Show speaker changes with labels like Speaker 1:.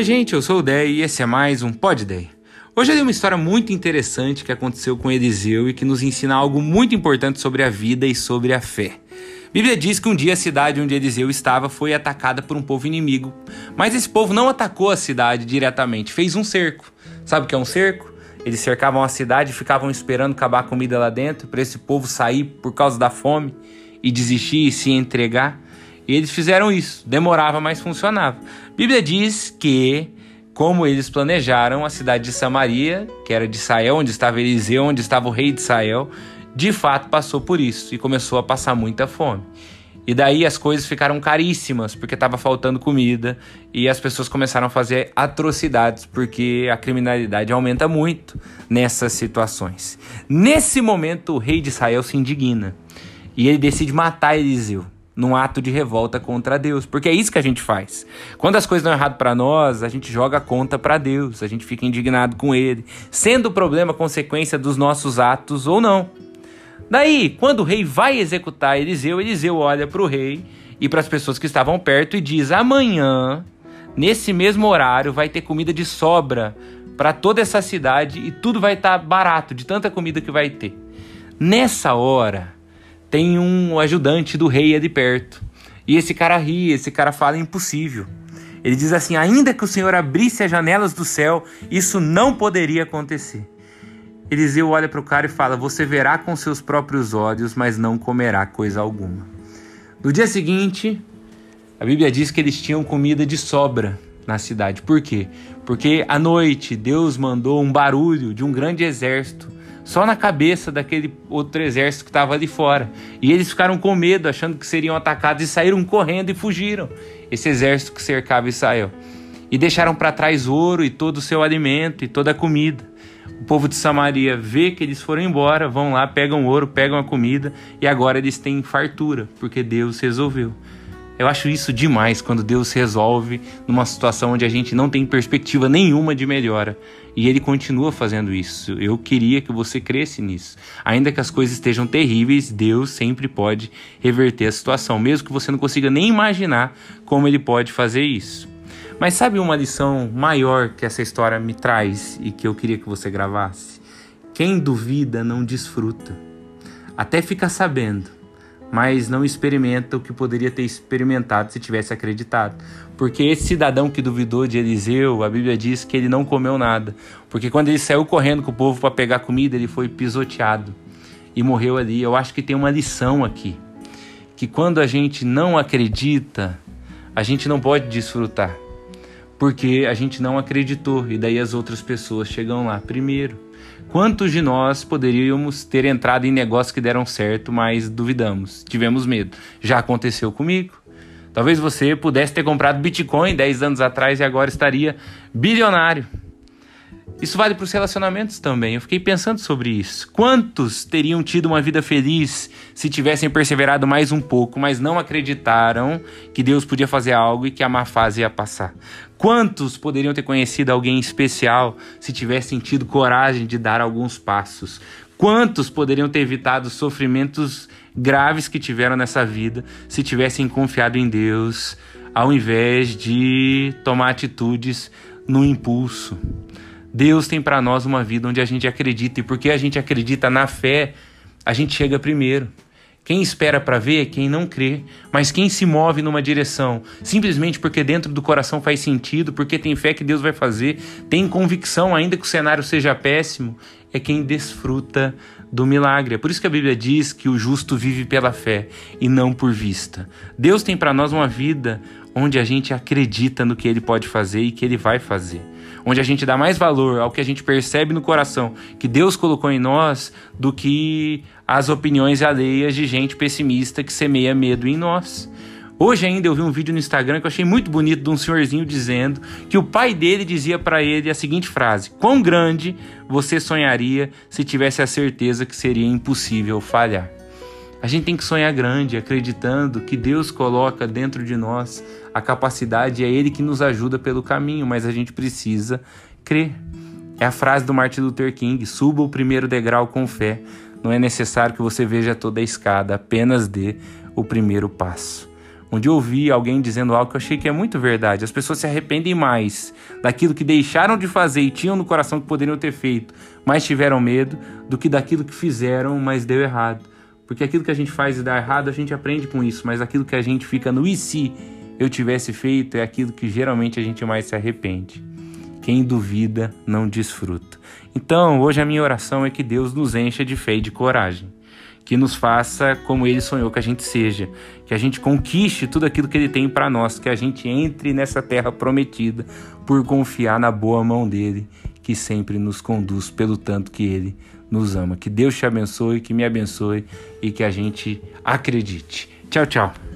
Speaker 1: Oi, gente, eu sou o Dei e esse é mais um Pod Dei. Hoje eu li uma história muito interessante que aconteceu com Eliseu e que nos ensina algo muito importante sobre a vida e sobre a fé. A Bíblia diz que um dia a cidade onde Eliseu estava foi atacada por um povo inimigo, mas esse povo não atacou a cidade diretamente, fez um cerco. Sabe o que é um cerco? Eles cercavam a cidade e ficavam esperando acabar a comida lá dentro para esse povo sair por causa da fome e desistir e se entregar. E eles fizeram isso. Demorava, mas funcionava. A Bíblia diz que, como eles planejaram, a cidade de Samaria, que era de Israel, onde estava Eliseu, onde estava o rei de Israel, de fato passou por isso e começou a passar muita fome. E daí as coisas ficaram caríssimas, porque estava faltando comida, e as pessoas começaram a fazer atrocidades, porque a criminalidade aumenta muito nessas situações. Nesse momento, o rei de Israel se indigna e ele decide matar Eliseu num ato de revolta contra Deus, porque é isso que a gente faz. Quando as coisas dão errado para nós, a gente joga a conta para Deus, a gente fica indignado com ele, sendo o problema consequência dos nossos atos ou não. Daí, quando o rei vai executar Eliseu, Eliseu olha para o rei e para as pessoas que estavam perto e diz: Amanhã, nesse mesmo horário, vai ter comida de sobra para toda essa cidade e tudo vai estar tá barato de tanta comida que vai ter. Nessa hora, tem um ajudante do rei ali perto. E esse cara ri, esse cara fala impossível. Ele diz assim: ainda que o Senhor abrisse as janelas do céu, isso não poderia acontecer. Eliseu olha para o cara e fala: Você verá com seus próprios olhos, mas não comerá coisa alguma. No dia seguinte, a Bíblia diz que eles tinham comida de sobra na cidade. Por quê? Porque à noite Deus mandou um barulho de um grande exército só na cabeça daquele outro exército que estava ali fora. E eles ficaram com medo, achando que seriam atacados e saíram correndo e fugiram. Esse exército que cercava Israel. E deixaram para trás ouro e todo o seu alimento e toda a comida. O povo de Samaria vê que eles foram embora, vão lá, pegam ouro, pegam a comida e agora eles têm fartura, porque Deus resolveu. Eu acho isso demais quando Deus resolve numa situação onde a gente não tem perspectiva nenhuma de melhora. E Ele continua fazendo isso. Eu queria que você cresce nisso. Ainda que as coisas estejam terríveis, Deus sempre pode reverter a situação, mesmo que você não consiga nem imaginar como Ele pode fazer isso. Mas sabe uma lição maior que essa história me traz e que eu queria que você gravasse? Quem duvida não desfruta. Até fica sabendo, mas não experimenta o que poderia ter experimentado se tivesse acreditado. Porque esse cidadão que duvidou de Eliseu, a Bíblia diz que ele não comeu nada. Porque quando ele saiu correndo com o povo para pegar comida, ele foi pisoteado e morreu ali. Eu acho que tem uma lição aqui. Que quando a gente não acredita, a gente não pode desfrutar porque a gente não acreditou e daí as outras pessoas chegam lá primeiro. Quantos de nós poderíamos ter entrado em negócios que deram certo, mas duvidamos, tivemos medo? Já aconteceu comigo. Talvez você pudesse ter comprado Bitcoin 10 anos atrás e agora estaria bilionário. Isso vale para os relacionamentos também. Eu fiquei pensando sobre isso. Quantos teriam tido uma vida feliz se tivessem perseverado mais um pouco, mas não acreditaram que Deus podia fazer algo e que a má fase ia passar? Quantos poderiam ter conhecido alguém especial se tivessem tido coragem de dar alguns passos? Quantos poderiam ter evitado sofrimentos graves que tiveram nessa vida se tivessem confiado em Deus, ao invés de tomar atitudes no impulso? Deus tem para nós uma vida onde a gente acredita, e porque a gente acredita na fé, a gente chega primeiro. Quem espera para ver é quem não crê, mas quem se move numa direção, simplesmente porque dentro do coração faz sentido, porque tem fé que Deus vai fazer, tem convicção, ainda que o cenário seja péssimo, é quem desfruta do milagre. É por isso que a Bíblia diz que o justo vive pela fé e não por vista. Deus tem para nós uma vida onde a gente acredita no que ele pode fazer e que ele vai fazer onde a gente dá mais valor ao que a gente percebe no coração que Deus colocou em nós do que as opiniões alheias de gente pessimista que semeia medo em nós. Hoje ainda eu vi um vídeo no Instagram que eu achei muito bonito de um senhorzinho dizendo que o pai dele dizia para ele a seguinte frase: Quão grande você sonharia se tivesse a certeza que seria impossível falhar? A gente tem que sonhar grande, acreditando que Deus coloca dentro de nós a capacidade, é Ele que nos ajuda pelo caminho, mas a gente precisa crer. É a frase do Martin Luther King: suba o primeiro degrau com fé. Não é necessário que você veja toda a escada, apenas dê o primeiro passo. onde eu ouvi alguém dizendo algo que eu achei que é muito verdade. As pessoas se arrependem mais daquilo que deixaram de fazer e tinham no coração que poderiam ter feito, mas tiveram medo, do que daquilo que fizeram, mas deu errado. Porque aquilo que a gente faz e dá errado, a gente aprende com isso, mas aquilo que a gente fica no e se eu tivesse feito é aquilo que geralmente a gente mais se arrepende. Quem duvida não desfruta. Então, hoje a minha oração é que Deus nos encha de fé e de coragem que nos faça como ele sonhou que a gente seja, que a gente conquiste tudo aquilo que ele tem para nós, que a gente entre nessa terra prometida por confiar na boa mão dele, que sempre nos conduz pelo tanto que ele nos ama. Que Deus te abençoe, que me abençoe e que a gente acredite. Tchau, tchau.